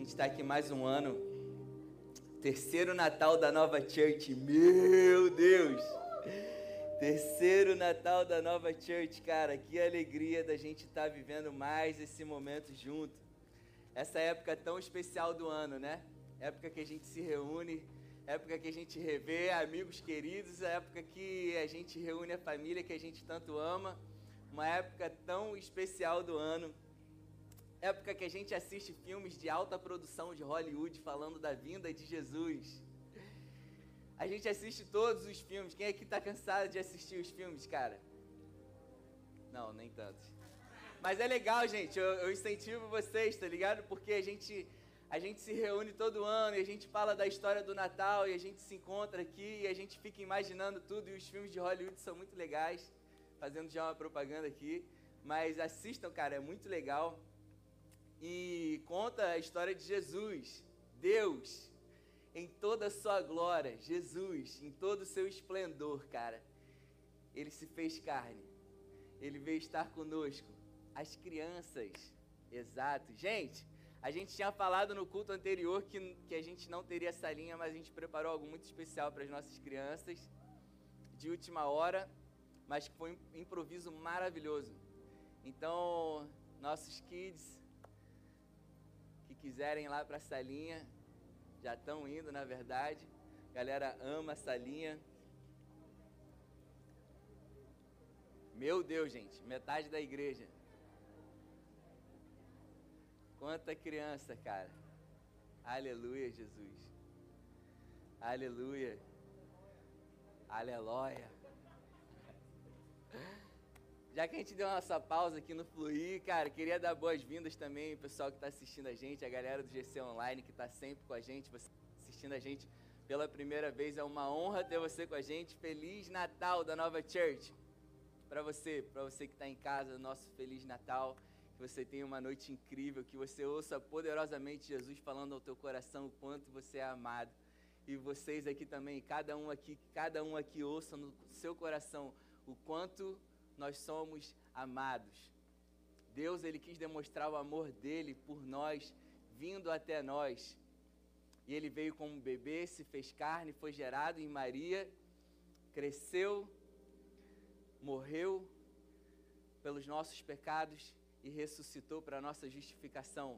gente está aqui mais um ano. Terceiro Natal da nova church. Meu Deus! Terceiro Natal da nova church, cara. Que alegria da gente estar tá vivendo mais esse momento junto. Essa época tão especial do ano, né? Época que a gente se reúne, época que a gente revê amigos queridos, a época que a gente reúne a família que a gente tanto ama. Uma época tão especial do ano época que a gente assiste filmes de alta produção de Hollywood falando da vinda de Jesus. A gente assiste todos os filmes. Quem aqui está cansado de assistir os filmes, cara? Não, nem tantos. Mas é legal, gente. Eu, eu, incentivo vocês, tá ligado? Porque a gente, a gente se reúne todo ano e a gente fala da história do Natal e a gente se encontra aqui e a gente fica imaginando tudo. E os filmes de Hollywood são muito legais. Fazendo já uma propaganda aqui. Mas assistam, cara, é muito legal e conta a história de Jesus, Deus, em toda a sua glória, Jesus, em todo o seu esplendor, cara. Ele se fez carne, ele veio estar conosco, as crianças, exato. Gente, a gente tinha falado no culto anterior que, que a gente não teria essa linha, mas a gente preparou algo muito especial para as nossas crianças, de última hora, mas que foi um improviso maravilhoso. Então, nossos kids, quiserem ir lá para a salinha, já estão indo, na verdade. Galera ama a salinha. Meu Deus, gente, metade da igreja. Quanta criança, cara. Aleluia, Jesus. Aleluia. Aleluia. Já que a gente deu nossa pausa aqui no Fluir, cara, queria dar boas-vindas também ao pessoal que está assistindo a gente, a galera do GC Online que está sempre com a gente, você assistindo a gente pela primeira vez. É uma honra ter você com a gente. Feliz Natal da Nova Church. Para você, para você que está em casa, nosso Feliz Natal. Que você tenha uma noite incrível, que você ouça poderosamente Jesus falando ao teu coração o quanto você é amado. E vocês aqui também, cada um aqui, cada um aqui ouça no seu coração o quanto nós somos amados. Deus ele quis demonstrar o amor dele por nós, vindo até nós. E ele veio como um bebê, se fez carne, foi gerado em Maria, cresceu, morreu pelos nossos pecados e ressuscitou para a nossa justificação.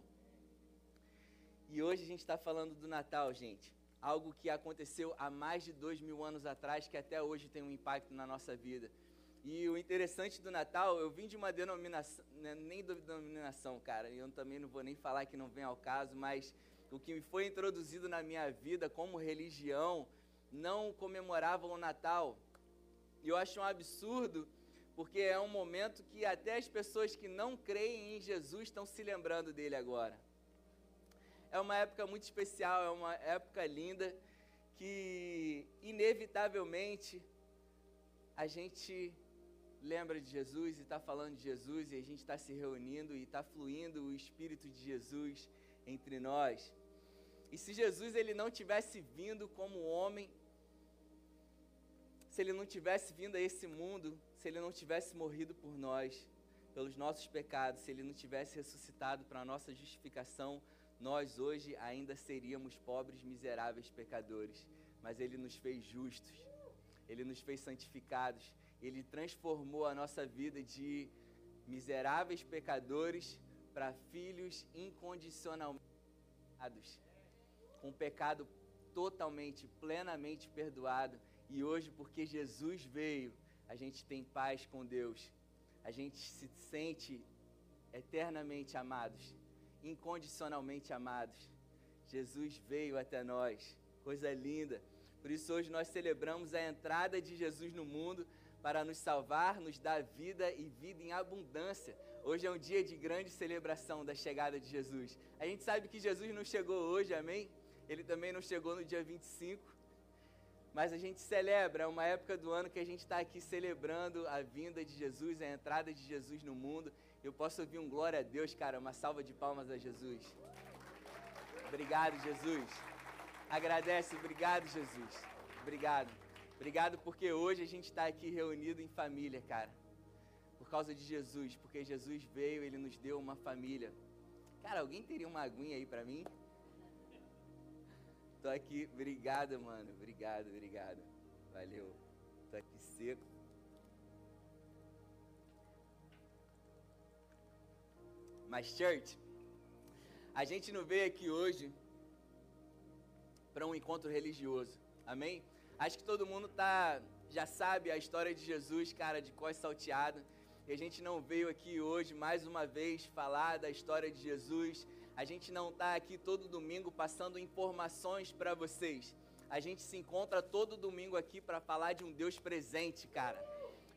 E hoje a gente está falando do Natal, gente. Algo que aconteceu há mais de dois mil anos atrás, que até hoje tem um impacto na nossa vida. E o interessante do Natal, eu vim de uma denominação, né, nem denominação, cara, eu também não vou nem falar que não vem ao caso, mas o que foi introduzido na minha vida como religião não comemorava o Natal. E eu acho um absurdo, porque é um momento que até as pessoas que não creem em Jesus estão se lembrando dele agora. É uma época muito especial, é uma época linda que inevitavelmente a gente lembra de Jesus e está falando de Jesus e a gente está se reunindo e está fluindo o Espírito de Jesus entre nós. E se Jesus ele não tivesse vindo como homem, se ele não tivesse vindo a esse mundo, se ele não tivesse morrido por nós, pelos nossos pecados, se ele não tivesse ressuscitado para a nossa justificação, nós hoje ainda seríamos pobres, miseráveis pecadores. Mas ele nos fez justos, ele nos fez santificados, ele transformou a nossa vida de miseráveis pecadores para filhos incondicionalmente amados, com pecado totalmente, plenamente perdoado. E hoje, porque Jesus veio, a gente tem paz com Deus. A gente se sente eternamente amados, incondicionalmente amados. Jesus veio até nós, coisa linda. Por isso, hoje nós celebramos a entrada de Jesus no mundo para nos salvar, nos dar vida e vida em abundância. Hoje é um dia de grande celebração da chegada de Jesus. A gente sabe que Jesus não chegou hoje, amém? Ele também não chegou no dia 25. Mas a gente celebra, é uma época do ano que a gente está aqui celebrando a vinda de Jesus, a entrada de Jesus no mundo. Eu posso ouvir um glória a Deus, cara, uma salva de palmas a Jesus. Obrigado, Jesus. Agradece, obrigado, Jesus. Obrigado. Obrigado porque hoje a gente está aqui reunido em família, cara. Por causa de Jesus, porque Jesus veio, ele nos deu uma família. Cara, alguém teria uma aguinha aí para mim? Tô aqui, obrigado, mano. Obrigado, obrigado. Valeu. Tô aqui seco. Mas, church, a gente não veio aqui hoje para um encontro religioso. Amém? Acho que todo mundo tá já sabe a história de Jesus, cara, de cós salteado. E a gente não veio aqui hoje mais uma vez falar da história de Jesus. A gente não está aqui todo domingo passando informações para vocês. A gente se encontra todo domingo aqui para falar de um Deus presente, cara.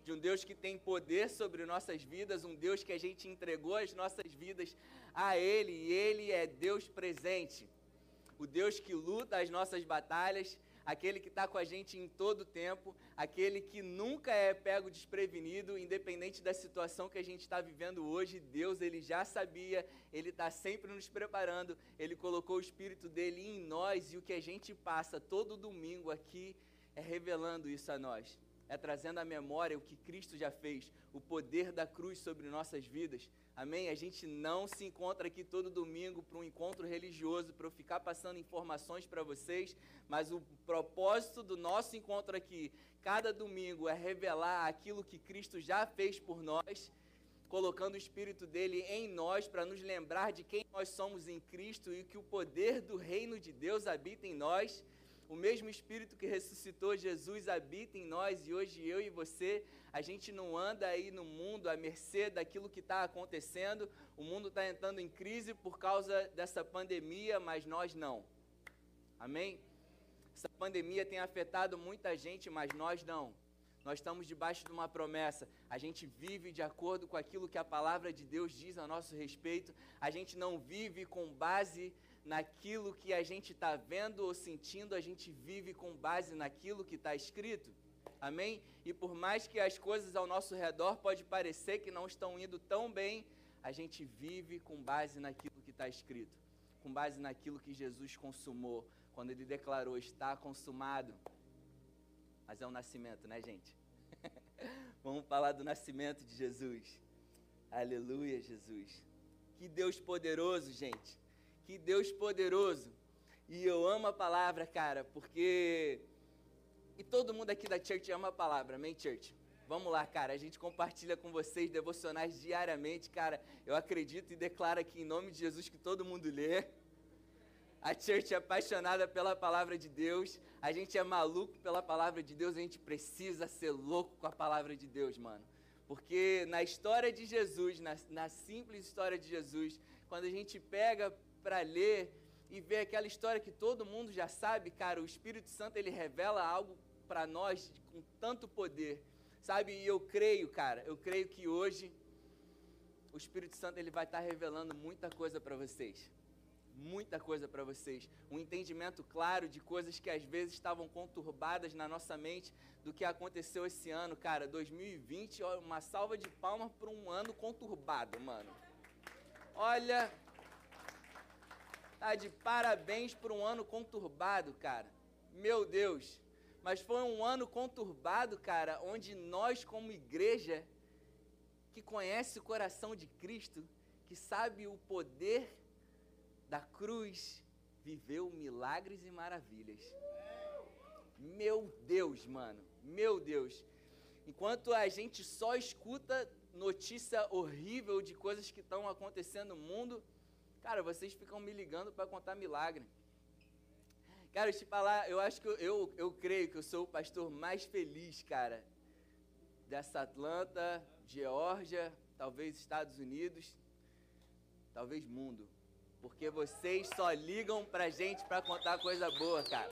De um Deus que tem poder sobre nossas vidas, um Deus que a gente entregou as nossas vidas a Ele e Ele é Deus presente. O Deus que luta as nossas batalhas, aquele que está com a gente em todo tempo, aquele que nunca é pego desprevenido, independente da situação que a gente está vivendo hoje. Deus, ele já sabia, ele está sempre nos preparando, ele colocou o Espírito dele em nós e o que a gente passa todo domingo aqui é revelando isso a nós. É trazendo à memória o que Cristo já fez, o poder da cruz sobre nossas vidas. Amém? A gente não se encontra aqui todo domingo para um encontro religioso, para eu ficar passando informações para vocês, mas o propósito do nosso encontro aqui, cada domingo, é revelar aquilo que Cristo já fez por nós, colocando o Espírito dele em nós para nos lembrar de quem nós somos em Cristo e que o poder do reino de Deus habita em nós. O mesmo Espírito que ressuscitou Jesus habita em nós e hoje eu e você a gente não anda aí no mundo à mercê daquilo que está acontecendo. O mundo está entrando em crise por causa dessa pandemia, mas nós não. Amém? Essa pandemia tem afetado muita gente, mas nós não. Nós estamos debaixo de uma promessa. A gente vive de acordo com aquilo que a palavra de Deus diz a nosso respeito. A gente não vive com base naquilo que a gente está vendo ou sentindo, a gente vive com base naquilo que está escrito. Amém? E por mais que as coisas ao nosso redor pode parecer que não estão indo tão bem, a gente vive com base naquilo que está escrito, com base naquilo que Jesus consumou, quando ele declarou está consumado. Mas é um nascimento, né, gente? Vamos falar do nascimento de Jesus. Aleluia, Jesus. Que Deus poderoso, gente. Que Deus poderoso. E eu amo a palavra, cara, porque e todo mundo aqui da church ama a palavra, amém, church? Vamos lá, cara. A gente compartilha com vocês devocionais diariamente, cara. Eu acredito e declaro aqui em nome de Jesus que todo mundo lê. A church é apaixonada pela palavra de Deus. A gente é maluco pela palavra de Deus. A gente precisa ser louco com a palavra de Deus, mano. Porque na história de Jesus, na, na simples história de Jesus, quando a gente pega para ler e ver aquela história que todo mundo já sabe, cara, o Espírito Santo ele revela algo para nós com tanto poder, sabe? E eu creio, cara, eu creio que hoje o Espírito Santo ele vai estar tá revelando muita coisa para vocês. Muita coisa para vocês. Um entendimento claro de coisas que às vezes estavam conturbadas na nossa mente do que aconteceu esse ano, cara. 2020, ó, uma salva de palmas para um ano conturbado, mano. Olha, tá de parabéns por um ano conturbado, cara. Meu Deus. Mas foi um ano conturbado, cara, onde nós, como igreja, que conhece o coração de Cristo, que sabe o poder da cruz, viveu milagres e maravilhas. Meu Deus, mano, meu Deus. Enquanto a gente só escuta notícia horrível de coisas que estão acontecendo no mundo, cara, vocês ficam me ligando para contar milagre. Cara, te falar, eu acho que eu, eu, eu creio que eu sou o pastor mais feliz, cara, dessa Atlanta, Geórgia, talvez Estados Unidos, talvez mundo. Porque vocês só ligam pra gente pra contar coisa boa, cara.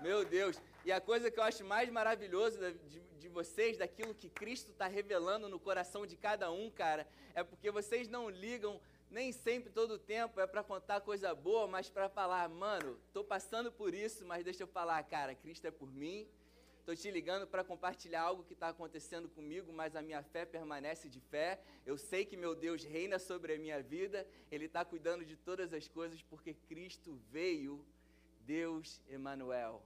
Meu Deus. E a coisa que eu acho mais maravilhosa de, de vocês, daquilo que Cristo está revelando no coração de cada um, cara, é porque vocês não ligam nem sempre todo tempo é para contar coisa boa, mas para falar, mano, tô passando por isso, mas deixa eu falar, cara, Cristo é por mim. Tô te ligando para compartilhar algo que está acontecendo comigo, mas a minha fé permanece de fé. Eu sei que meu Deus reina sobre a minha vida. Ele está cuidando de todas as coisas porque Cristo veio, Deus Emanuel.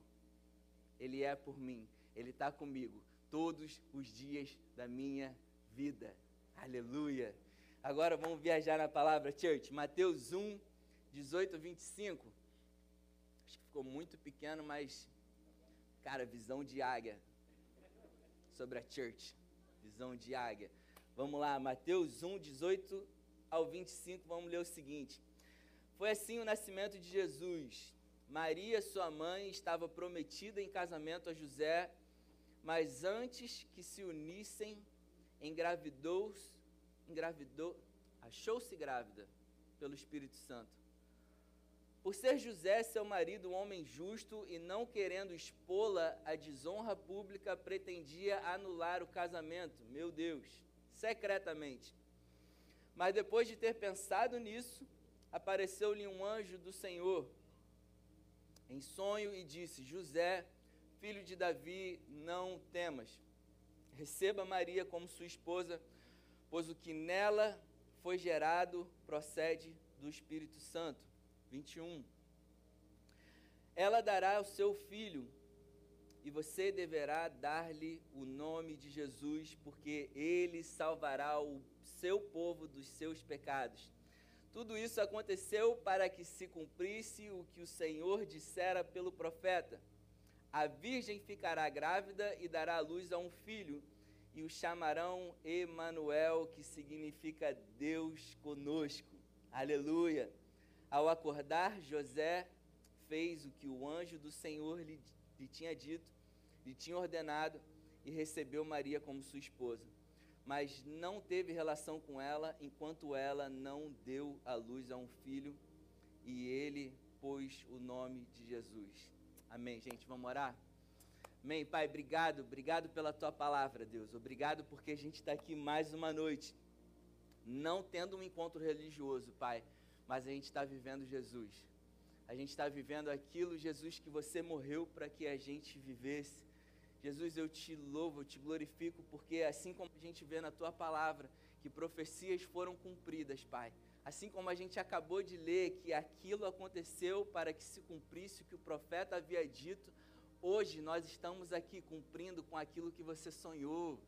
Ele é por mim. Ele está comigo todos os dias da minha vida. Aleluia. Agora vamos viajar na palavra, church. Mateus 1, 18 a 25. Acho que ficou muito pequeno, mas, cara, visão de águia sobre a church. Visão de águia. Vamos lá, Mateus 1, 18 ao 25, vamos ler o seguinte. Foi assim o nascimento de Jesus. Maria, sua mãe, estava prometida em casamento a José, mas antes que se unissem, engravidou, engravidou, achou-se grávida pelo Espírito Santo. Por ser José, seu marido, um homem justo e não querendo expô-la à desonra pública, pretendia anular o casamento, meu Deus, secretamente. Mas depois de ter pensado nisso, apareceu-lhe um anjo do Senhor em sonho e disse: José, filho de Davi, não temas. Receba Maria como sua esposa, pois o que nela foi gerado procede do Espírito Santo. 21. Ela dará ao seu filho, e você deverá dar-lhe o nome de Jesus, porque ele salvará o seu povo dos seus pecados. Tudo isso aconteceu para que se cumprisse o que o Senhor dissera pelo profeta: A virgem ficará grávida e dará à luz a um filho, e o chamarão Emanuel, que significa Deus conosco. Aleluia. Ao acordar, José fez o que o anjo do Senhor lhe, lhe tinha dito, lhe tinha ordenado, e recebeu Maria como sua esposa. Mas não teve relação com ela enquanto ela não deu à luz a um filho, e ele pôs o nome de Jesus. Amém, gente. Vamos orar? Amém, Pai. Obrigado, obrigado pela tua palavra, Deus. Obrigado porque a gente está aqui mais uma noite, não tendo um encontro religioso, Pai mas a gente está vivendo Jesus. A gente está vivendo aquilo, Jesus, que você morreu para que a gente vivesse. Jesus, eu te louvo, eu te glorifico, porque assim como a gente vê na tua palavra que profecias foram cumpridas, Pai. Assim como a gente acabou de ler que aquilo aconteceu para que se cumprisse o que o profeta havia dito, hoje nós estamos aqui cumprindo com aquilo que você sonhou.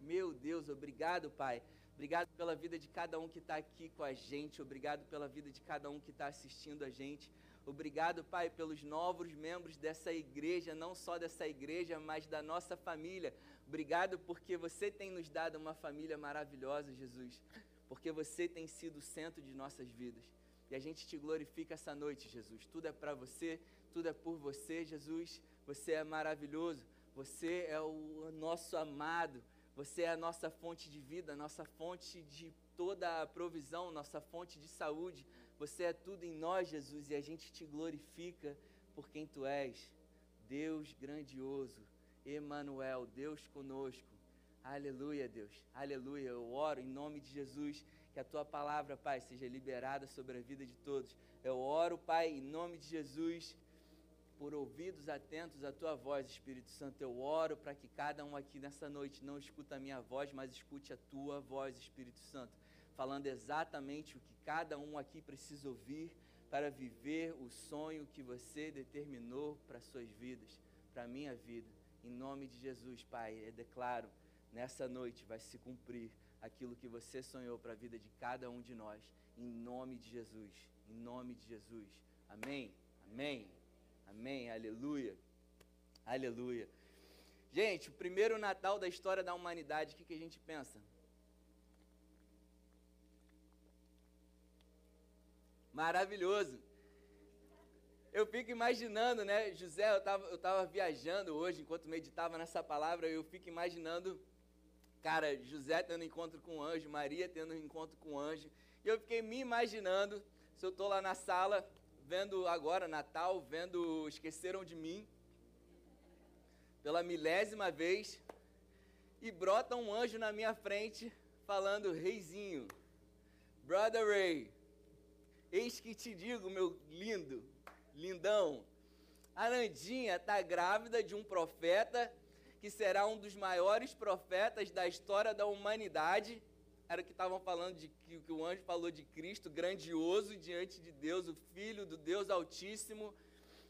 Meu Deus, obrigado, Pai Obrigado pela vida de cada um que está aqui com a gente. Obrigado pela vida de cada um que está assistindo a gente. Obrigado, Pai, pelos novos membros dessa igreja, não só dessa igreja, mas da nossa família. Obrigado porque você tem nos dado uma família maravilhosa, Jesus. Porque você tem sido o centro de nossas vidas. E a gente te glorifica essa noite, Jesus. Tudo é para você, tudo é por você, Jesus. Você é maravilhoso. Você é o nosso amado. Você é a nossa fonte de vida, nossa fonte de toda a provisão, nossa fonte de saúde. Você é tudo em nós, Jesus, e a gente te glorifica por quem tu és. Deus grandioso, Emanuel, Deus conosco. Aleluia, Deus. Aleluia. Eu oro em nome de Jesus que a tua palavra, Pai, seja liberada sobre a vida de todos. Eu oro, Pai, em nome de Jesus por ouvidos atentos à tua voz, Espírito Santo. Eu oro para que cada um aqui nessa noite não escuta a minha voz, mas escute a tua voz, Espírito Santo, falando exatamente o que cada um aqui precisa ouvir para viver o sonho que você determinou para suas vidas, para a minha vida. Em nome de Jesus, Pai, eu declaro, nessa noite vai se cumprir aquilo que você sonhou para a vida de cada um de nós. Em nome de Jesus. Em nome de Jesus. Amém. Amém. Amém, aleluia, aleluia. Gente, o primeiro Natal da história da humanidade, o que, que a gente pensa? Maravilhoso. Eu fico imaginando, né, José, eu estava eu tava viajando hoje, enquanto meditava nessa palavra, eu fico imaginando, cara, José tendo encontro com o anjo, Maria tendo encontro com o anjo, e eu fiquei me imaginando, se eu estou lá na sala, vendo agora Natal, vendo Esqueceram de Mim, pela milésima vez, e brota um anjo na minha frente falando: Reizinho, Brother Ray, eis que te digo, meu lindo, lindão, a Nandinha está grávida de um profeta que será um dos maiores profetas da história da humanidade era que estavam falando de que, que o anjo falou de Cristo, grandioso diante de Deus, o Filho do Deus Altíssimo,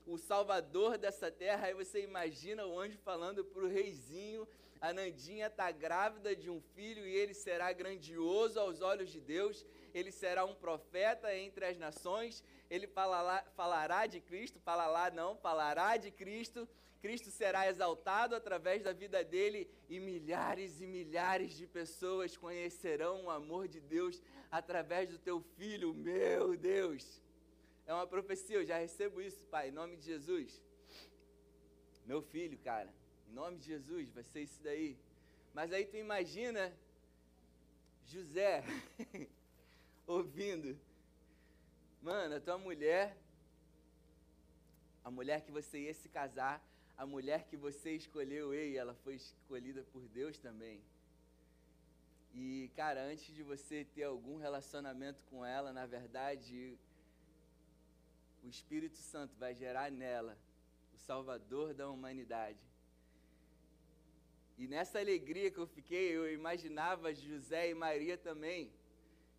o Salvador dessa terra. Aí você imagina o anjo falando para o reizinho: a Nandinha está grávida de um filho e ele será grandioso aos olhos de Deus. Ele será um profeta entre as nações, ele falará, falará de Cristo, falará não, falará de Cristo, Cristo será exaltado através da vida dele e milhares e milhares de pessoas conhecerão o amor de Deus através do teu filho, meu Deus. É uma profecia, eu já recebo isso, Pai, em nome de Jesus. Meu filho, cara, em nome de Jesus, vai ser isso daí. Mas aí tu imagina José ouvindo, mano, a tua mulher, a mulher que você ia se casar, a mulher que você escolheu, ei, ela foi escolhida por Deus também. E, cara, antes de você ter algum relacionamento com ela, na verdade, o Espírito Santo vai gerar nela o Salvador da humanidade. E nessa alegria que eu fiquei, eu imaginava José e Maria também,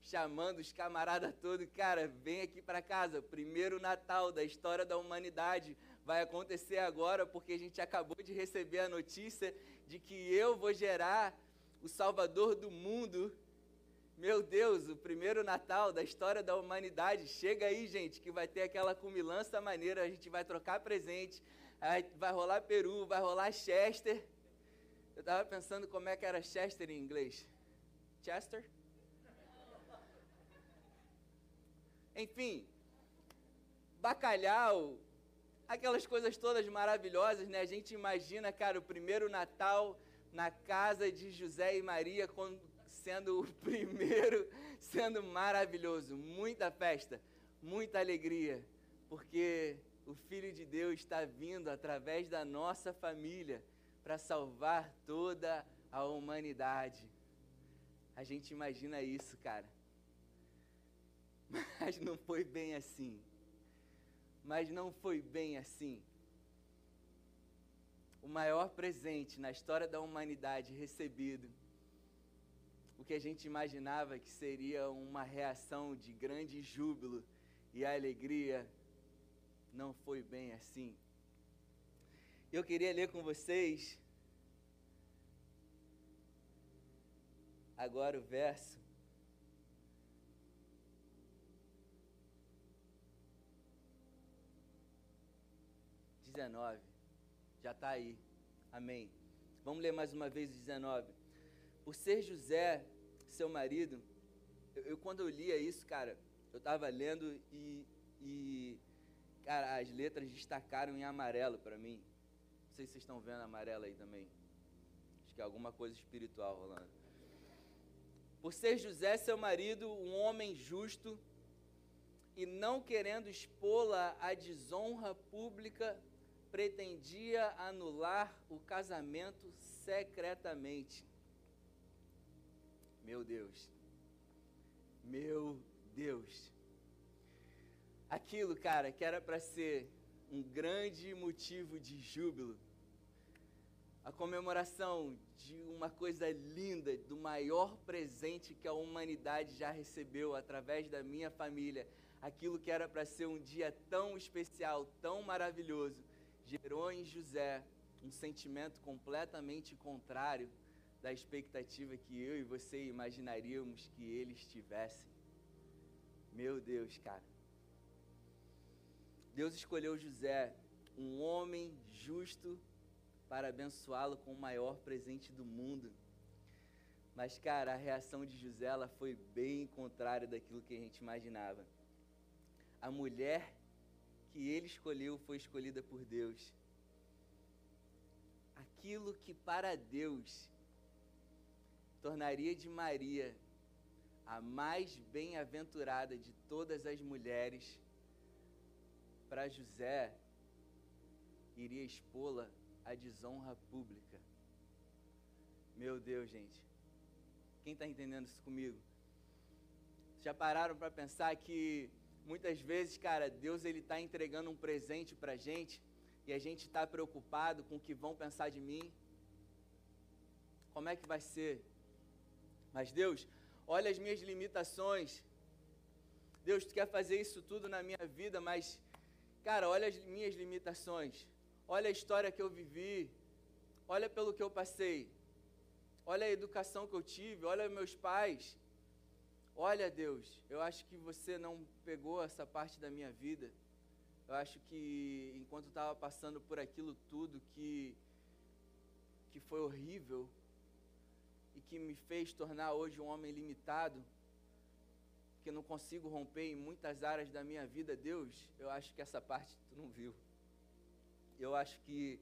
chamando os camaradas todos, cara, vem aqui para casa, primeiro Natal da história da humanidade vai acontecer agora, porque a gente acabou de receber a notícia de que eu vou gerar o Salvador do mundo. Meu Deus, o primeiro Natal da história da humanidade. Chega aí, gente, que vai ter aquela cumilança maneira, a gente vai trocar presente, vai rolar peru, vai rolar Chester. Eu estava pensando como é que era Chester em inglês. Chester? Enfim, bacalhau, aquelas coisas todas maravilhosas, né? A gente imagina, cara, o primeiro Natal na casa de José e Maria sendo o primeiro, sendo maravilhoso, muita festa, muita alegria, porque o Filho de Deus está vindo através da nossa família para salvar toda a humanidade. A gente imagina isso, cara. Mas não foi bem assim mas não foi bem assim. O maior presente na história da humanidade recebido, o que a gente imaginava que seria uma reação de grande júbilo e alegria, não foi bem assim. Eu queria ler com vocês agora o verso 19. Já está aí. Amém. Vamos ler mais uma vez o 19. Por ser José, seu marido, eu, eu quando eu lia isso, cara, eu estava lendo e, e, cara, as letras destacaram em amarelo para mim. Não sei se vocês estão vendo amarelo aí também. Acho que é alguma coisa espiritual rolando. Por ser José, seu marido, um homem justo, e não querendo expô-la à desonra pública, pretendia anular o casamento secretamente. Meu Deus. Meu Deus. Aquilo, cara, que era para ser um grande motivo de júbilo, a comemoração de uma coisa linda, do maior presente que a humanidade já recebeu através da minha família, aquilo que era para ser um dia tão especial, tão maravilhoso, gerou em José um sentimento completamente contrário da expectativa que eu e você imaginaríamos que eles tivessem. Meu Deus, cara. Deus escolheu José, um homem justo, para abençoá-lo com o maior presente do mundo. Mas, cara, a reação de José ela foi bem contrária daquilo que a gente imaginava. A mulher que ele escolheu foi escolhida por Deus. Aquilo que para Deus tornaria de Maria a mais bem-aventurada de todas as mulheres, para José iria expô-la à desonra pública. Meu Deus, gente. Quem está entendendo isso comigo? Já pararam para pensar que Muitas vezes, cara, Deus ele está entregando um presente para gente e a gente está preocupado com o que vão pensar de mim. Como é que vai ser? Mas Deus, olha as minhas limitações. Deus, tu quer fazer isso tudo na minha vida, mas, cara, olha as minhas limitações. Olha a história que eu vivi. Olha pelo que eu passei. Olha a educação que eu tive. Olha meus pais. Olha, Deus, eu acho que você não pegou essa parte da minha vida. Eu acho que enquanto estava passando por aquilo tudo que, que foi horrível e que me fez tornar hoje um homem limitado, que não consigo romper em muitas áreas da minha vida, Deus, eu acho que essa parte tu não viu. Eu acho que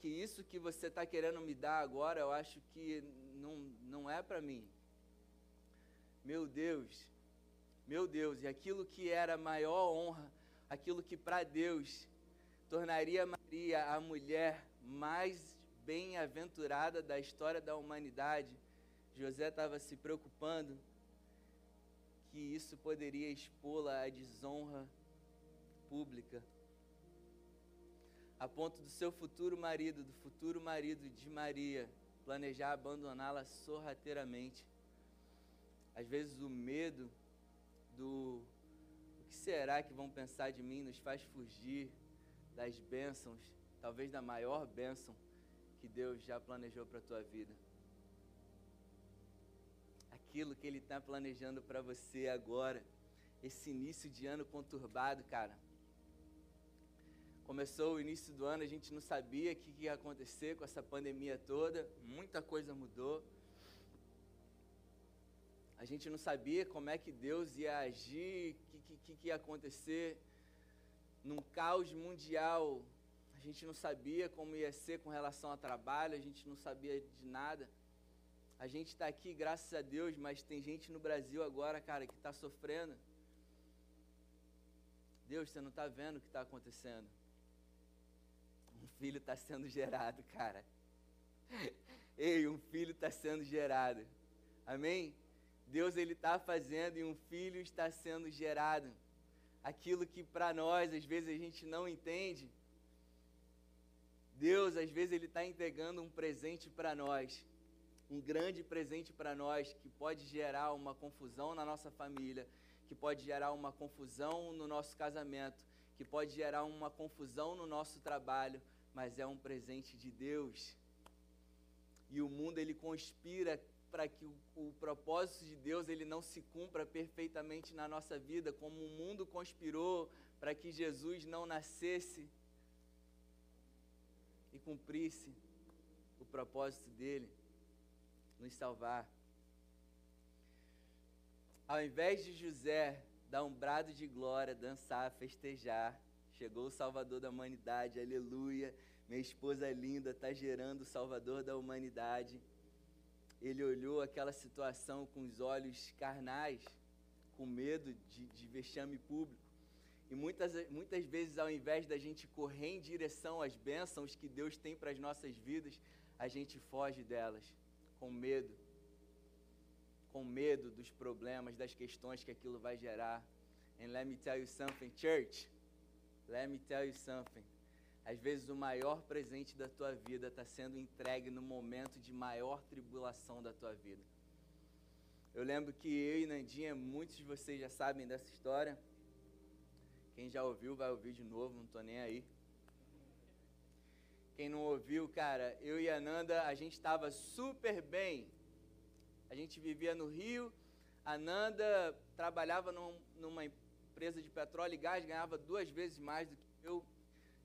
que isso que você está querendo me dar agora, eu acho que não, não é para mim. Meu Deus, meu Deus, e aquilo que era maior honra, aquilo que para Deus tornaria Maria a mulher mais bem-aventurada da história da humanidade, José estava se preocupando que isso poderia expô-la à desonra pública a ponto do seu futuro marido, do futuro marido de Maria, planejar abandoná-la sorrateiramente. Às vezes o medo do o que será que vão pensar de mim nos faz fugir das bênçãos, talvez da maior bênção que Deus já planejou para a tua vida. Aquilo que Ele está planejando para você agora, esse início de ano conturbado, cara Começou o início do ano, a gente não sabia o que ia acontecer com essa pandemia toda, muita coisa mudou. A gente não sabia como é que Deus ia agir, o que, que, que ia acontecer num caos mundial. A gente não sabia como ia ser com relação ao trabalho, a gente não sabia de nada. A gente está aqui, graças a Deus, mas tem gente no Brasil agora, cara, que está sofrendo. Deus, você não está vendo o que está acontecendo filho está sendo gerado, cara. Ei, um filho está sendo gerado. Amém? Deus ele está fazendo e um filho está sendo gerado. Aquilo que para nós às vezes a gente não entende. Deus às vezes ele está entregando um presente para nós, um grande presente para nós que pode gerar uma confusão na nossa família, que pode gerar uma confusão no nosso casamento, que pode gerar uma confusão no nosso trabalho, mas é um presente de Deus. E o mundo ele conspira para que o, o, propósito de Deus ele não se cumpra perfeitamente na nossa vida, como o mundo conspirou para que Jesus não nascesse e cumprisse o propósito dele, nos salvar. Ao invés de José dar um brado de glória, dançar, festejar, Chegou o Salvador da humanidade, aleluia. Minha esposa linda está gerando o Salvador da humanidade. Ele olhou aquela situação com os olhos carnais, com medo de, de vexame público. E muitas, muitas vezes, ao invés da gente correr em direção às bênçãos que Deus tem para as nossas vidas, a gente foge delas, com medo. Com medo dos problemas, das questões que aquilo vai gerar. And let me tell you something, church. Let me tell you something. Às vezes o maior presente da tua vida está sendo entregue no momento de maior tribulação da tua vida. Eu lembro que eu e Nandinha, muitos de vocês já sabem dessa história. Quem já ouviu vai ouvir de novo, não estou nem aí. Quem não ouviu, cara, eu e a Nanda, a gente estava super bem. A gente vivia no Rio, a Nanda trabalhava num, numa empresa de petróleo e gás, ganhava duas vezes mais do que eu.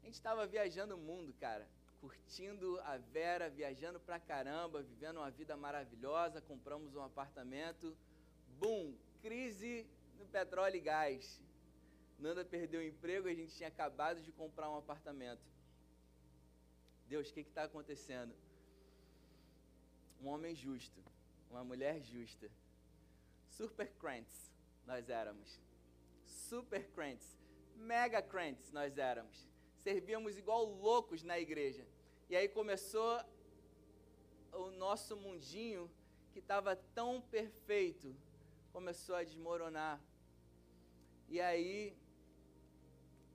A gente estava viajando o mundo, cara, curtindo a Vera, viajando pra caramba, vivendo uma vida maravilhosa, compramos um apartamento. Bum, crise no petróleo e gás. Nanda perdeu o emprego e a gente tinha acabado de comprar um apartamento. Deus, o que está acontecendo? Um homem justo, uma mulher justa. Super crentes nós éramos super crentes, mega crentes nós éramos. Servíamos igual loucos na igreja. E aí começou o nosso mundinho que estava tão perfeito, começou a desmoronar. E aí,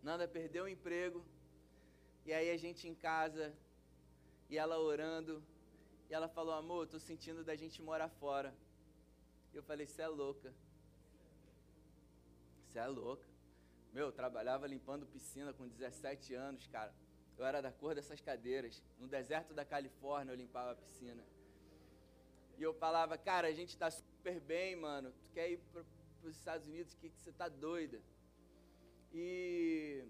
Nanda perdeu o emprego, e aí a gente em casa, e ela orando, e ela falou: Amor, estou sentindo da gente morar fora. Eu falei: Você é louca. Você é louca. Meu, eu trabalhava limpando piscina com 17 anos, cara. Eu era da cor dessas cadeiras. No deserto da Califórnia eu limpava a piscina. E eu falava, cara, a gente está super bem, mano. Tu quer ir para os Estados Unidos, que, que você tá doida. E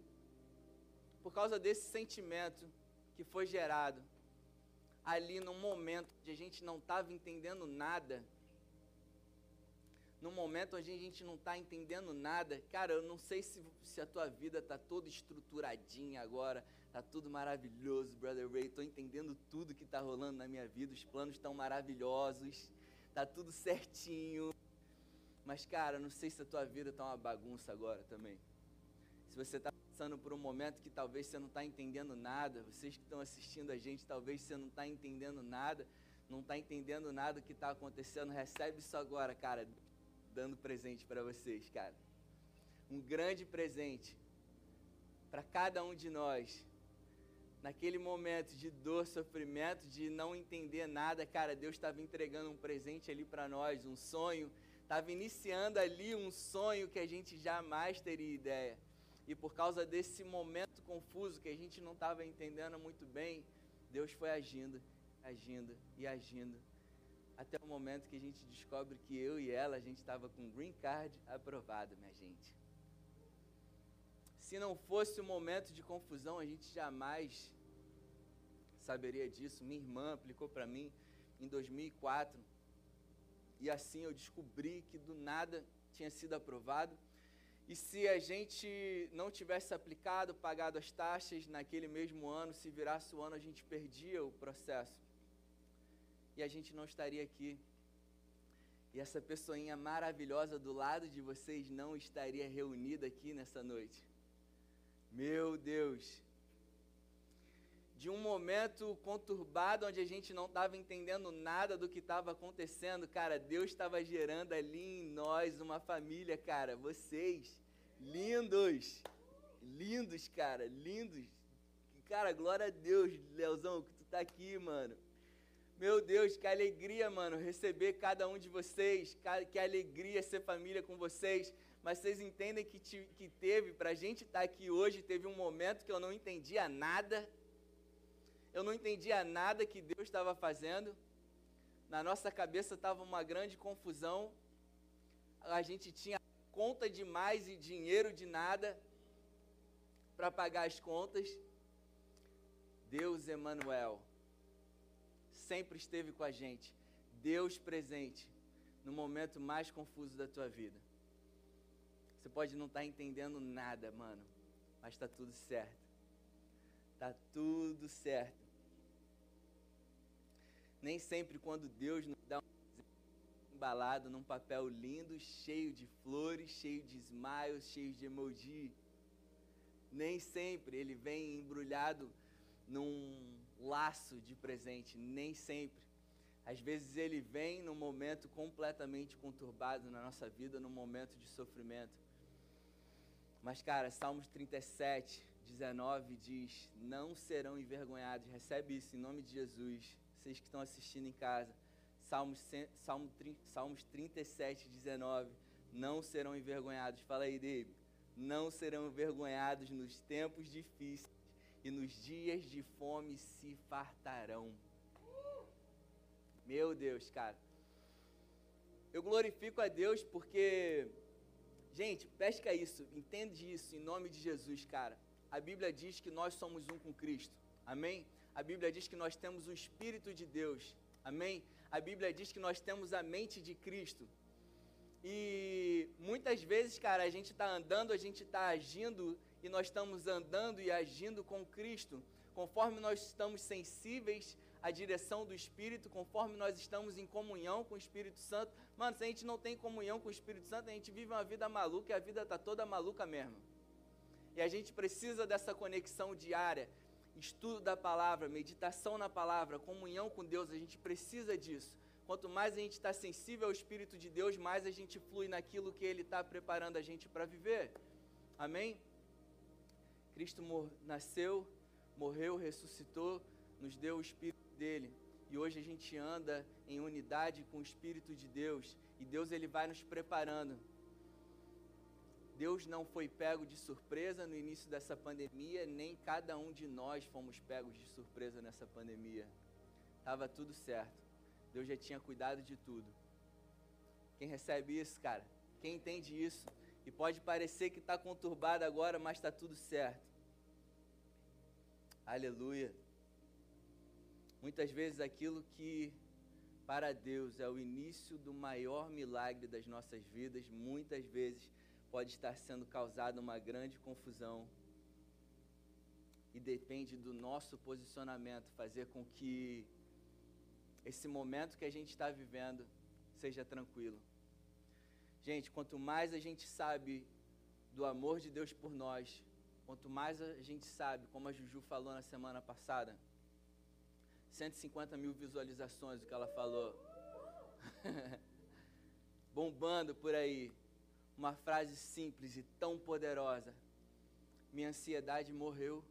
por causa desse sentimento que foi gerado ali num momento onde a gente não estava entendendo nada, num momento onde a gente não está entendendo nada, cara, eu não sei se, se a tua vida está toda estruturadinha agora, tá tudo maravilhoso, Brother Ray, estou entendendo tudo que está rolando na minha vida, os planos estão maravilhosos, tá tudo certinho, mas cara, não sei se a tua vida está uma bagunça agora também. Se você está passando por um momento que talvez você não está entendendo nada, vocês que estão assistindo a gente, talvez você não está entendendo nada, não está entendendo nada que está acontecendo, recebe isso agora, cara, dando presente para vocês, cara. Um grande presente para cada um de nós. Naquele momento de dor, sofrimento, de não entender nada, cara, Deus estava entregando um presente ali para nós, um sonho, estava iniciando ali um sonho que a gente jamais teria ideia. E por causa desse momento confuso que a gente não estava entendendo muito bem, Deus foi agindo, agindo e agindo. Até o momento que a gente descobre que eu e ela, a gente estava com green card aprovado, minha gente. Se não fosse um momento de confusão, a gente jamais saberia disso. Minha irmã aplicou para mim em 2004. E assim eu descobri que do nada tinha sido aprovado. E se a gente não tivesse aplicado, pagado as taxas naquele mesmo ano, se virasse o ano, a gente perdia o processo. E a gente não estaria aqui. E essa pessoinha maravilhosa do lado de vocês não estaria reunida aqui nessa noite. Meu Deus! De um momento conturbado onde a gente não estava entendendo nada do que estava acontecendo, cara, Deus estava gerando ali em nós uma família, cara. Vocês, lindos, lindos, cara, lindos. Cara, glória a Deus, Leozão, que tu tá aqui, mano. Meu Deus, que alegria, mano, receber cada um de vocês. Que alegria ser família com vocês mas vocês entendem que, te, que teve, para a gente estar tá aqui hoje, teve um momento que eu não entendia nada, eu não entendia nada que Deus estava fazendo, na nossa cabeça estava uma grande confusão, a gente tinha conta demais e dinheiro de nada para pagar as contas. Deus Emanuel sempre esteve com a gente, Deus presente no momento mais confuso da tua vida. Você pode não estar tá entendendo nada, mano, mas está tudo certo. Está tudo certo. Nem sempre quando Deus nos dá um embalado num papel lindo, cheio de flores, cheio de smiles, cheio de emoji. Nem sempre ele vem embrulhado num laço de presente, nem sempre. Às vezes ele vem num momento completamente conturbado na nossa vida, num momento de sofrimento. Mas, cara, Salmos 37, 19 diz: Não serão envergonhados. Recebe isso em nome de Jesus. Vocês que estão assistindo em casa. Salmos, Salmo, Salmos 37, 19. Não serão envergonhados. Fala aí, David. Não serão envergonhados nos tempos difíceis e nos dias de fome se fartarão. Meu Deus, cara. Eu glorifico a Deus porque Gente, pesca isso, entende isso em nome de Jesus, cara. A Bíblia diz que nós somos um com Cristo. Amém? A Bíblia diz que nós temos o Espírito de Deus. Amém? A Bíblia diz que nós temos a mente de Cristo. E muitas vezes, cara, a gente está andando, a gente está agindo e nós estamos andando e agindo com Cristo. Conforme nós estamos sensíveis a direção do Espírito, conforme nós estamos em comunhão com o Espírito Santo. Mano, se a gente não tem comunhão com o Espírito Santo, a gente vive uma vida maluca e a vida está toda maluca mesmo. E a gente precisa dessa conexão diária, estudo da palavra, meditação na palavra, comunhão com Deus, a gente precisa disso. Quanto mais a gente está sensível ao Espírito de Deus, mais a gente flui naquilo que Ele está preparando a gente para viver. Amém? Cristo nasceu, morreu, ressuscitou, nos deu o Espírito dele. E hoje a gente anda em unidade com o Espírito de Deus. E Deus ele vai nos preparando. Deus não foi pego de surpresa no início dessa pandemia, nem cada um de nós fomos pegos de surpresa nessa pandemia. Estava tudo certo. Deus já tinha cuidado de tudo. Quem recebe isso, cara? Quem entende isso? E pode parecer que está conturbado agora, mas está tudo certo. Aleluia. Muitas vezes aquilo que para Deus é o início do maior milagre das nossas vidas, muitas vezes pode estar sendo causada uma grande confusão. E depende do nosso posicionamento fazer com que esse momento que a gente está vivendo seja tranquilo. Gente, quanto mais a gente sabe do amor de Deus por nós, quanto mais a gente sabe, como a Juju falou na semana passada, 150 mil visualizações, o que ela falou. Bombando por aí. Uma frase simples e tão poderosa. Minha ansiedade morreu.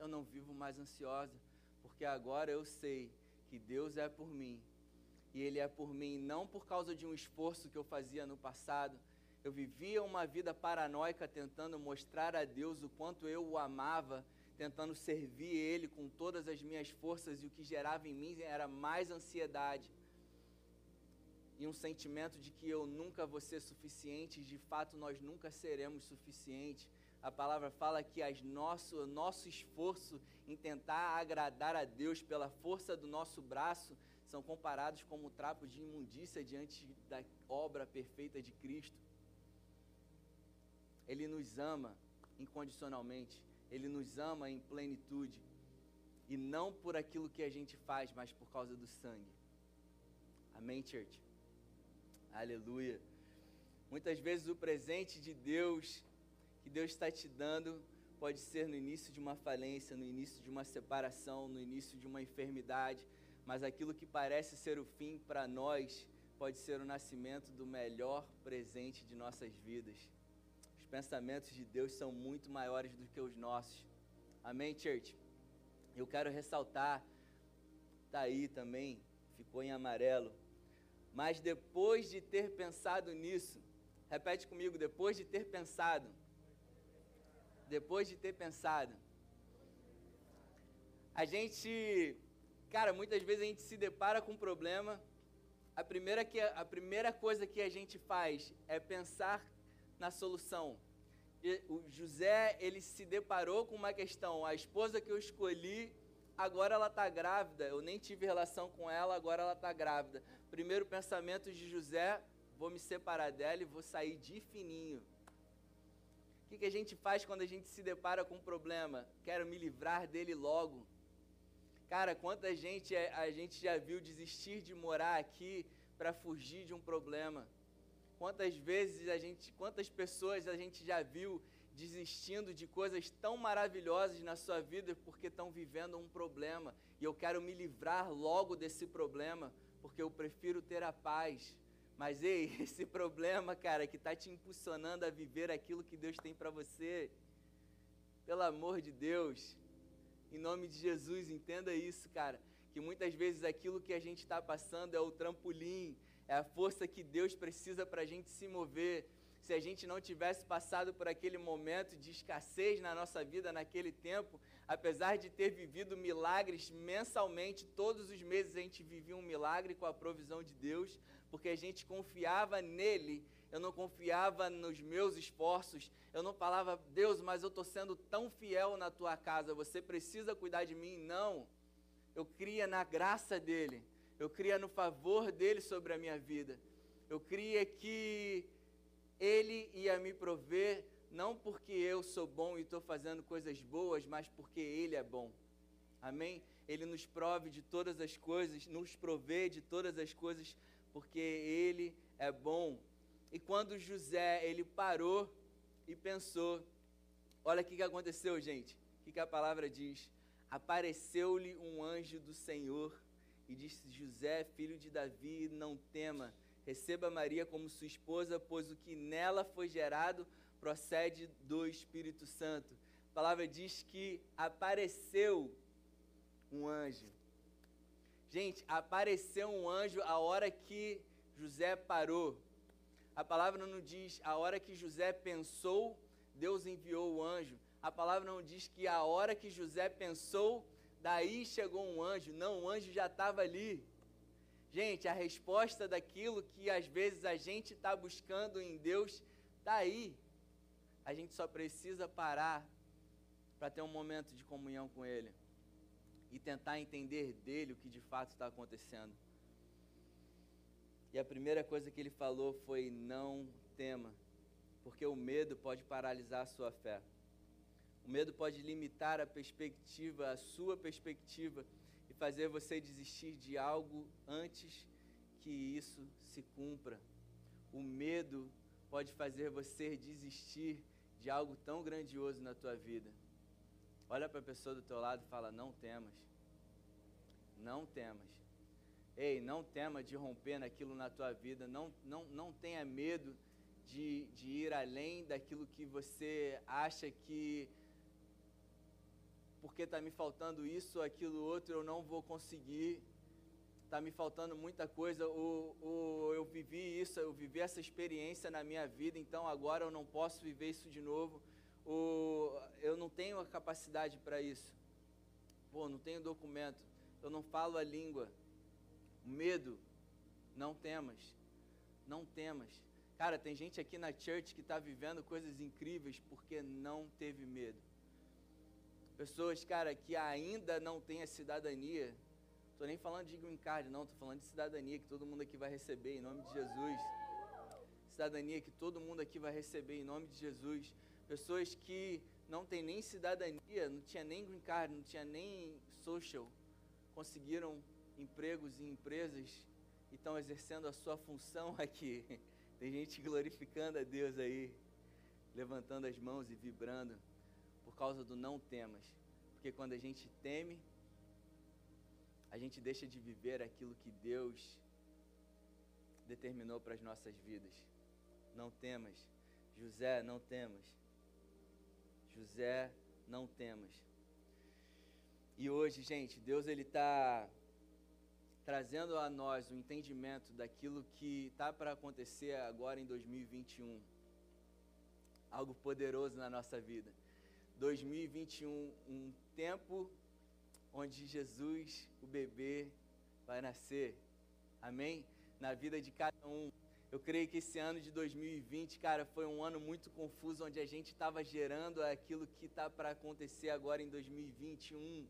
Eu não vivo mais ansiosa, porque agora eu sei que Deus é por mim. E Ele é por mim não por causa de um esforço que eu fazia no passado. Eu vivia uma vida paranoica tentando mostrar a Deus o quanto eu o amava tentando servir Ele com todas as minhas forças, e o que gerava em mim era mais ansiedade e um sentimento de que eu nunca vou ser suficiente, de fato nós nunca seremos suficientes. A palavra fala que as nosso, nosso esforço em tentar agradar a Deus pela força do nosso braço são comparados como trapo de imundícia diante da obra perfeita de Cristo. Ele nos ama incondicionalmente. Ele nos ama em plenitude. E não por aquilo que a gente faz, mas por causa do sangue. Amém, church? Aleluia. Muitas vezes o presente de Deus, que Deus está te dando, pode ser no início de uma falência, no início de uma separação, no início de uma enfermidade, mas aquilo que parece ser o fim para nós pode ser o nascimento do melhor presente de nossas vidas pensamentos de Deus são muito maiores do que os nossos. Amém, church? Eu quero ressaltar, tá aí também, ficou em amarelo. Mas depois de ter pensado nisso, repete comigo, depois de ter pensado. Depois de ter pensado. A gente, cara, muitas vezes a gente se depara com um problema. A primeira, que, a primeira coisa que a gente faz é pensar na solução. E o José, ele se deparou com uma questão, a esposa que eu escolhi, agora ela está grávida, eu nem tive relação com ela, agora ela está grávida. Primeiro pensamento de José, vou me separar dela e vou sair de fininho. O que, que a gente faz quando a gente se depara com um problema? Quero me livrar dele logo. Cara, quanta gente a gente já viu desistir de morar aqui para fugir de um problema. Quantas vezes a gente, quantas pessoas a gente já viu desistindo de coisas tão maravilhosas na sua vida porque estão vivendo um problema. E eu quero me livrar logo desse problema, porque eu prefiro ter a paz. Mas ei, esse problema, cara, que está te impulsionando a viver aquilo que Deus tem para você, pelo amor de Deus, em nome de Jesus, entenda isso, cara. Que muitas vezes aquilo que a gente está passando é o trampolim, é a força que Deus precisa para a gente se mover. Se a gente não tivesse passado por aquele momento de escassez na nossa vida naquele tempo, apesar de ter vivido milagres mensalmente, todos os meses a gente vivia um milagre com a provisão de Deus, porque a gente confiava nele. Eu não confiava nos meus esforços. Eu não falava, Deus, mas eu estou sendo tão fiel na tua casa, você precisa cuidar de mim. Não. Eu cria na graça dele eu cria no favor dele sobre a minha vida. Eu cria que ele ia me prover, não porque eu sou bom e estou fazendo coisas boas, mas porque ele é bom. Amém? Ele nos prove de todas as coisas, nos provê de todas as coisas, porque ele é bom. E quando José, ele parou e pensou, olha o que, que aconteceu, gente. O que, que a palavra diz? Apareceu-lhe um anjo do Senhor e disse: José, filho de Davi, não tema, receba Maria como sua esposa, pois o que nela foi gerado procede do Espírito Santo. A palavra diz que apareceu um anjo. Gente, apareceu um anjo a hora que José parou. A palavra não diz a hora que José pensou, Deus enviou o anjo. A palavra não diz que a hora que José pensou, daí chegou um anjo. Não, o anjo já estava ali. Gente, a resposta daquilo que às vezes a gente está buscando em Deus está aí. A gente só precisa parar para ter um momento de comunhão com Ele e tentar entender dele o que de fato está acontecendo. E a primeira coisa que ele falou foi: não tema, porque o medo pode paralisar a sua fé. O medo pode limitar a perspectiva, a sua perspectiva, e fazer você desistir de algo antes que isso se cumpra. O medo pode fazer você desistir de algo tão grandioso na tua vida. Olha para a pessoa do teu lado e fala: Não temas. Não temas. Ei, não tema de romper naquilo na tua vida. Não, não, não tenha medo de, de ir além daquilo que você acha que porque está me faltando isso, aquilo, outro, eu não vou conseguir. Está me faltando muita coisa. Ou, ou eu vivi isso, eu vivi essa experiência na minha vida, então agora eu não posso viver isso de novo ou eu não tenho a capacidade para isso. Pô, não tenho documento, eu não falo a língua. Medo, não temas, não temas. Cara, tem gente aqui na church que está vivendo coisas incríveis porque não teve medo. Pessoas, cara, que ainda não têm a cidadania. Estou nem falando de green não. Estou falando de cidadania que todo mundo aqui vai receber em nome de Jesus. Cidadania que todo mundo aqui vai receber em nome de Jesus pessoas que não têm nem cidadania, não tinha nem green card, não tinha nem social, conseguiram empregos em empresas e estão exercendo a sua função aqui. Tem gente glorificando a Deus aí, levantando as mãos e vibrando por causa do não temas. Porque quando a gente teme, a gente deixa de viver aquilo que Deus determinou para as nossas vidas. Não temas. José, não temas. José, não temas. E hoje, gente, Deus ele está trazendo a nós o entendimento daquilo que está para acontecer agora em 2021. Algo poderoso na nossa vida. 2021, um tempo onde Jesus, o bebê, vai nascer. Amém? Na vida de cada um. Eu creio que esse ano de 2020, cara, foi um ano muito confuso, onde a gente estava gerando aquilo que está para acontecer agora em 2021.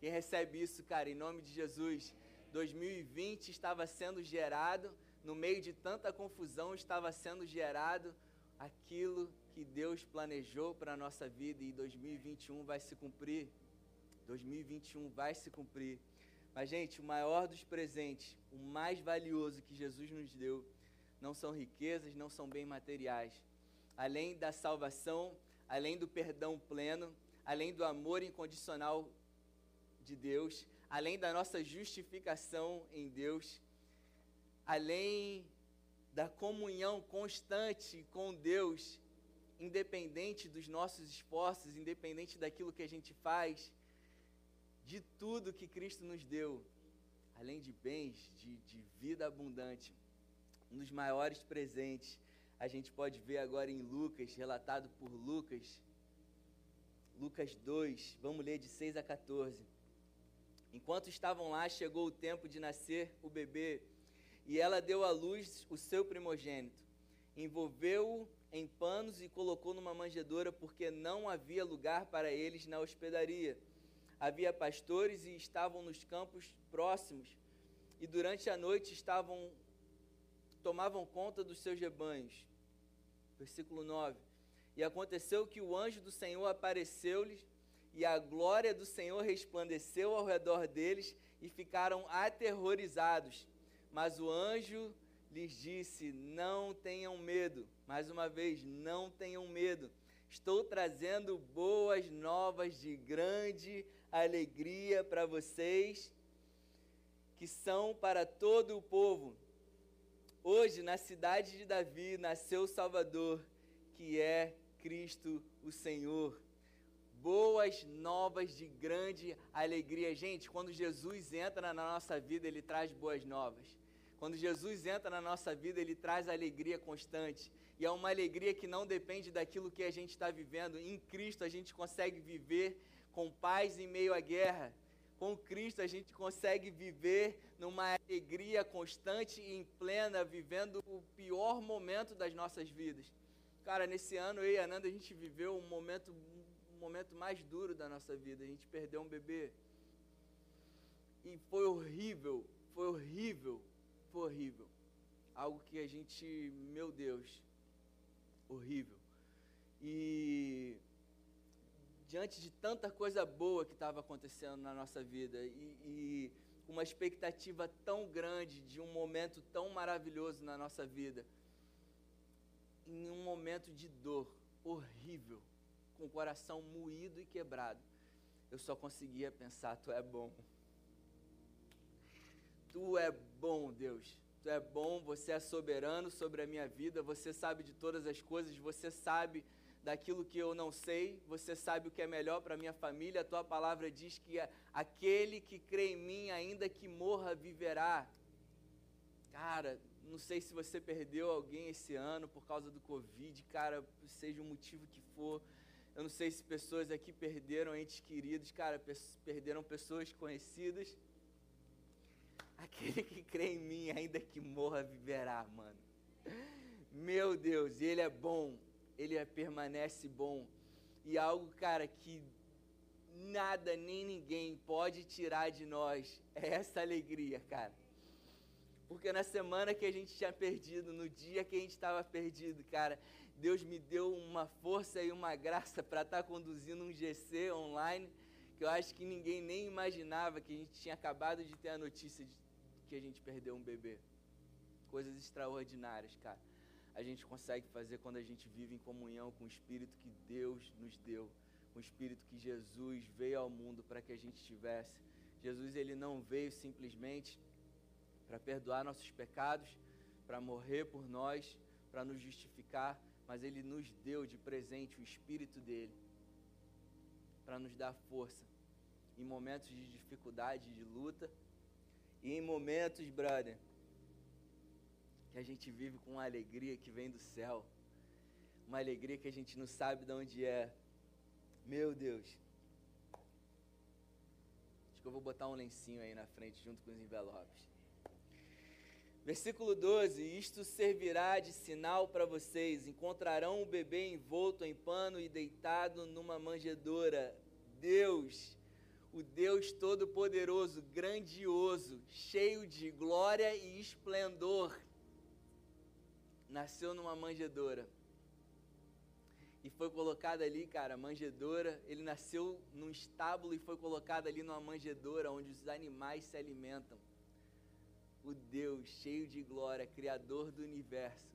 Quem recebe isso, cara, em nome de Jesus, 2020 estava sendo gerado, no meio de tanta confusão, estava sendo gerado aquilo que Deus planejou para a nossa vida e 2021 vai se cumprir. 2021 vai se cumprir. Mas, gente, o maior dos presentes, o mais valioso que Jesus nos deu, não são riquezas, não são bens materiais. Além da salvação, além do perdão pleno, além do amor incondicional de Deus, além da nossa justificação em Deus, além da comunhão constante com Deus, independente dos nossos esforços, independente daquilo que a gente faz, de tudo que Cristo nos deu, além de bens, de, de vida abundante um dos maiores presentes. A gente pode ver agora em Lucas, relatado por Lucas, Lucas 2, vamos ler de 6 a 14. Enquanto estavam lá, chegou o tempo de nascer o bebê, e ela deu à luz o seu primogênito. Envolveu-o em panos e colocou numa manjedoura, porque não havia lugar para eles na hospedaria. Havia pastores e estavam nos campos próximos, e durante a noite estavam tomavam conta dos seus rebanhos. Versículo 9. E aconteceu que o anjo do Senhor apareceu-lhes, e a glória do Senhor resplandeceu ao redor deles, e ficaram aterrorizados. Mas o anjo lhes disse: Não tenham medo. Mais uma vez, não tenham medo. Estou trazendo boas novas de grande alegria para vocês, que são para todo o povo Hoje, na cidade de Davi, nasceu o Salvador, que é Cristo o Senhor. Boas novas de grande alegria. Gente, quando Jesus entra na nossa vida, ele traz boas novas. Quando Jesus entra na nossa vida, ele traz alegria constante. E é uma alegria que não depende daquilo que a gente está vivendo. Em Cristo, a gente consegue viver com paz em meio à guerra Com Cristo a gente consegue viver numa alegria constante e plena, vivendo o pior momento das nossas vidas. Cara, nesse ano eu e a Nanda a gente viveu um momento, momento mais duro da nossa vida. A gente perdeu um bebê. E foi horrível, foi horrível, foi horrível. Algo que a gente, meu Deus, horrível. E diante de tanta coisa boa que estava acontecendo na nossa vida e, e uma expectativa tão grande de um momento tão maravilhoso na nossa vida, em um momento de dor horrível, com o coração moído e quebrado, eu só conseguia pensar: Tu é bom. Tu é bom, Deus. Tu é bom, você é soberano sobre a minha vida, você sabe de todas as coisas, você sabe daquilo que eu não sei, você sabe o que é melhor para minha família. A tua palavra diz que aquele que crê em mim, ainda que morra, viverá. Cara, não sei se você perdeu alguém esse ano por causa do Covid, cara, seja o motivo que for. Eu não sei se pessoas aqui perderam entes queridos, cara, perderam pessoas conhecidas. Aquele que crê em mim, ainda que morra, viverá, mano. Meu Deus, Ele é bom, Ele é, permanece bom. E algo, cara, que nada nem ninguém pode tirar de nós é essa alegria, cara. Porque na semana que a gente tinha perdido, no dia que a gente estava perdido, cara, Deus me deu uma força e uma graça para estar tá conduzindo um GC online, que eu acho que ninguém nem imaginava que a gente tinha acabado de ter a notícia de que a gente perdeu um bebê. Coisas extraordinárias, cara. A gente consegue fazer quando a gente vive em comunhão com o Espírito que Deus nos deu, com o Espírito que Jesus veio ao mundo para que a gente tivesse. Jesus ele não veio simplesmente para perdoar nossos pecados, para morrer por nós, para nos justificar, mas Ele nos deu de presente o Espírito dele, para nos dar força em momentos de dificuldade, de luta, e em momentos, brother, que a gente vive com uma alegria que vem do céu, uma alegria que a gente não sabe de onde é. Meu Deus. Acho que eu vou botar um lencinho aí na frente junto com os envelopes. Versículo 12: Isto servirá de sinal para vocês: encontrarão o bebê envolto em pano e deitado numa manjedoura. Deus, o Deus Todo-Poderoso, grandioso, cheio de glória e esplendor, nasceu numa manjedoura. E foi colocado ali, cara, manjedoura. Ele nasceu num estábulo e foi colocado ali numa manjedoura onde os animais se alimentam o Deus cheio de glória, Criador do universo,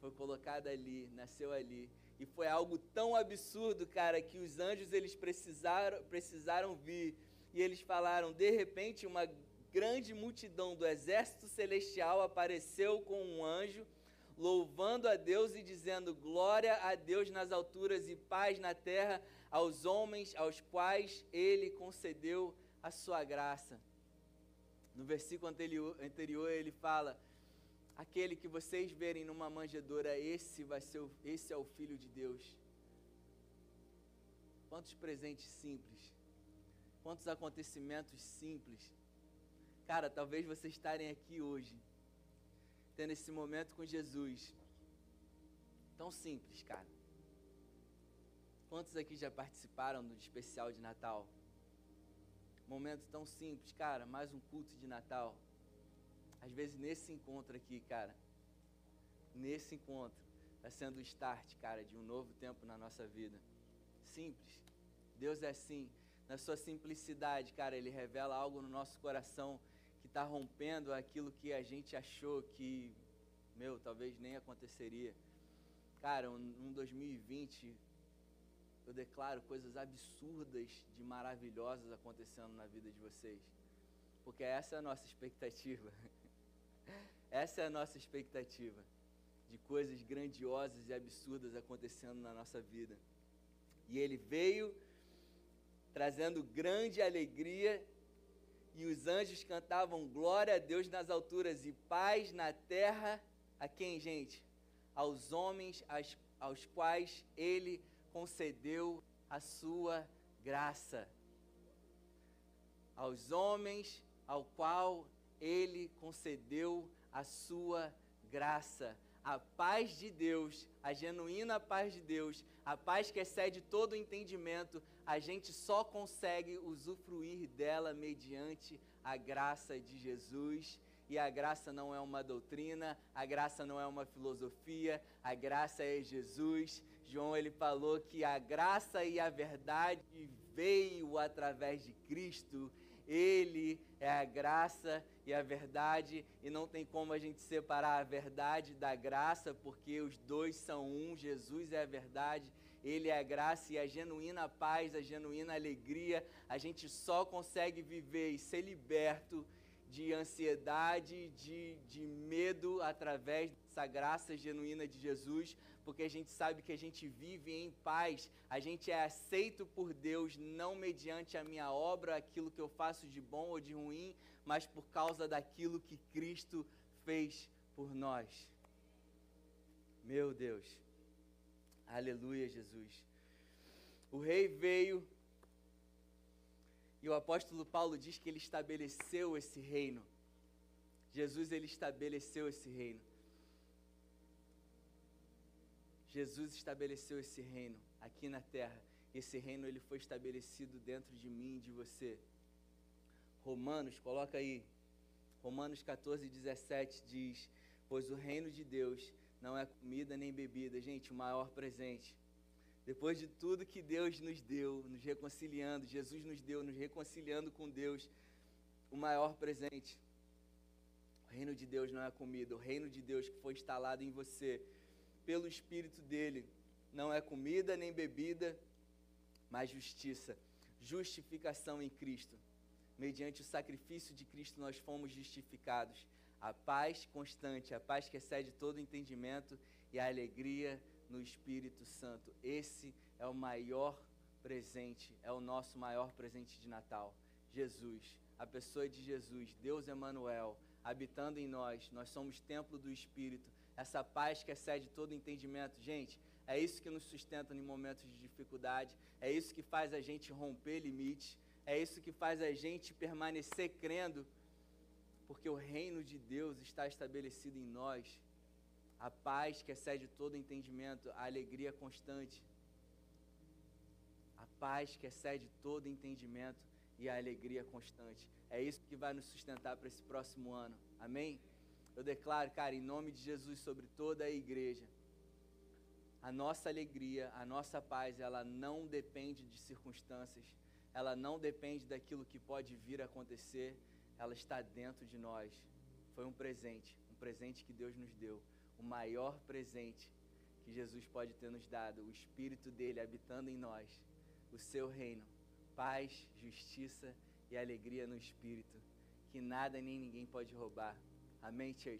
foi colocado ali, nasceu ali. E foi algo tão absurdo, cara, que os anjos eles precisaram, precisaram vir. E eles falaram: de repente, uma grande multidão do exército celestial apareceu com um anjo, louvando a Deus e dizendo: Glória a Deus nas alturas e paz na terra aos homens aos quais ele concedeu a sua graça. No versículo anterior, anterior ele fala: aquele que vocês verem numa manjedoura, esse vai ser, o, esse é o filho de Deus. Quantos presentes simples, quantos acontecimentos simples. Cara, talvez vocês estarem aqui hoje, tendo esse momento com Jesus. Tão simples, cara. Quantos aqui já participaram do especial de Natal? Momento tão simples, cara, mais um culto de Natal. Às vezes nesse encontro aqui, cara, nesse encontro, está sendo o start, cara, de um novo tempo na nossa vida. Simples. Deus é assim. Na sua simplicidade, cara, Ele revela algo no nosso coração que está rompendo aquilo que a gente achou que, meu, talvez nem aconteceria. Cara, um, um 2020 eu declaro coisas absurdas de maravilhosas acontecendo na vida de vocês. Porque essa é a nossa expectativa. essa é a nossa expectativa de coisas grandiosas e absurdas acontecendo na nossa vida. E ele veio trazendo grande alegria e os anjos cantavam glória a Deus nas alturas e paz na terra a quem, gente? Aos homens aos, aos quais ele concedeu a sua graça. aos homens ao qual ele concedeu a sua graça. A paz de Deus, a genuína paz de Deus, a paz que excede todo o entendimento, a gente só consegue usufruir dela mediante a graça de Jesus. E a graça não é uma doutrina, a graça não é uma filosofia, a graça é Jesus. João ele falou que a graça e a verdade veio através de Cristo. Ele é a graça e a verdade, e não tem como a gente separar a verdade da graça, porque os dois são um. Jesus é a verdade, ele é a graça e a genuína paz, a genuína alegria. A gente só consegue viver e ser liberto de ansiedade, de, de medo através dessa graça genuína de Jesus, porque a gente sabe que a gente vive em paz, a gente é aceito por Deus não mediante a minha obra, aquilo que eu faço de bom ou de ruim, mas por causa daquilo que Cristo fez por nós. Meu Deus, aleluia, Jesus. O rei veio e o apóstolo Paulo diz que ele estabeleceu esse reino. Jesus ele estabeleceu esse reino. Jesus estabeleceu esse reino aqui na terra. Esse reino ele foi estabelecido dentro de mim e de você. Romanos, coloca aí. Romanos 14, 17 diz: Pois o reino de Deus não é comida nem bebida. Gente, o maior presente. Depois de tudo que Deus nos deu, nos reconciliando, Jesus nos deu, nos reconciliando com Deus, o maior presente. O reino de Deus não é comida, o reino de Deus que foi instalado em você pelo Espírito dele. Não é comida nem bebida, mas justiça, justificação em Cristo. Mediante o sacrifício de Cristo, nós fomos justificados. A paz constante, a paz que excede todo entendimento e a alegria no Espírito Santo. Esse é o maior presente, é o nosso maior presente de Natal. Jesus, a pessoa de Jesus, Deus Emanuel, habitando em nós. Nós somos templo do Espírito essa paz que excede todo entendimento. Gente, é isso que nos sustenta em momentos de dificuldade, é isso que faz a gente romper limites, é isso que faz a gente permanecer crendo, porque o reino de Deus está estabelecido em nós. A paz que excede todo entendimento, a alegria constante. A paz que excede todo entendimento e a alegria constante. É isso que vai nos sustentar para esse próximo ano. Amém? Eu declaro, cara, em nome de Jesus sobre toda a igreja, a nossa alegria, a nossa paz, ela não depende de circunstâncias, ela não depende daquilo que pode vir a acontecer, ela está dentro de nós. Foi um presente, um presente que Deus nos deu, o maior presente que Jesus pode ter nos dado, o Espírito dele habitando em nós, o seu reino, paz, justiça e alegria no Espírito, que nada nem ninguém pode roubar. Amém, church?